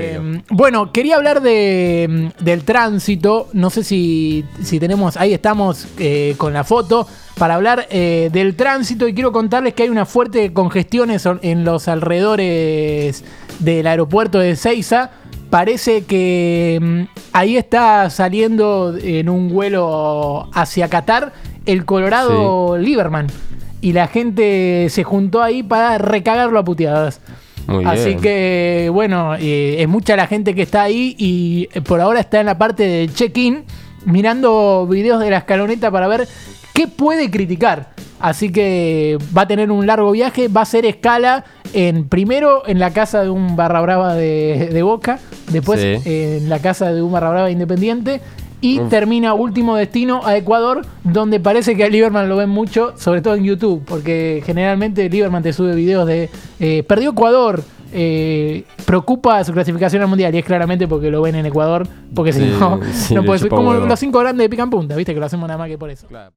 Eh, bueno, quería hablar de, del tránsito. No sé si, si tenemos. Ahí estamos eh, con la foto. Para hablar eh, del tránsito. Y quiero contarles que hay una fuerte congestión en- los alrededores del aeropuerto de Ceiza. Parece que mm, ahí está saliendo en un vuelo hacia Qatar el Colorado Lieberman. Y la gente se juntó ahí para recagarlo a puteadas. Muy Así bien. que, bueno, eh, es mucha la gente que está ahí y eh, por ahora está en la parte del check-in mirando videos de la escaloneta para ver qué puede criticar. Así que va a tener un largo viaje, va a hacer escala en primero en la casa de un barra brava de, de Boca, después Sí. en la casa de un barra brava independiente y Uf. termina último destino a Ecuador, donde parece que a Lieberman lo ven mucho, sobre todo en YouTube, porque generalmente Lieberman te sube videos de eh, perdió Ecuador, eh, preocupa su clasificación al mundial y es claramente porque lo ven en Ecuador, porque si Sí, no, sí, no puede chupa como huevo. los cinco grandes de pican punta, viste que lo hacemos nada más que por eso. Claro.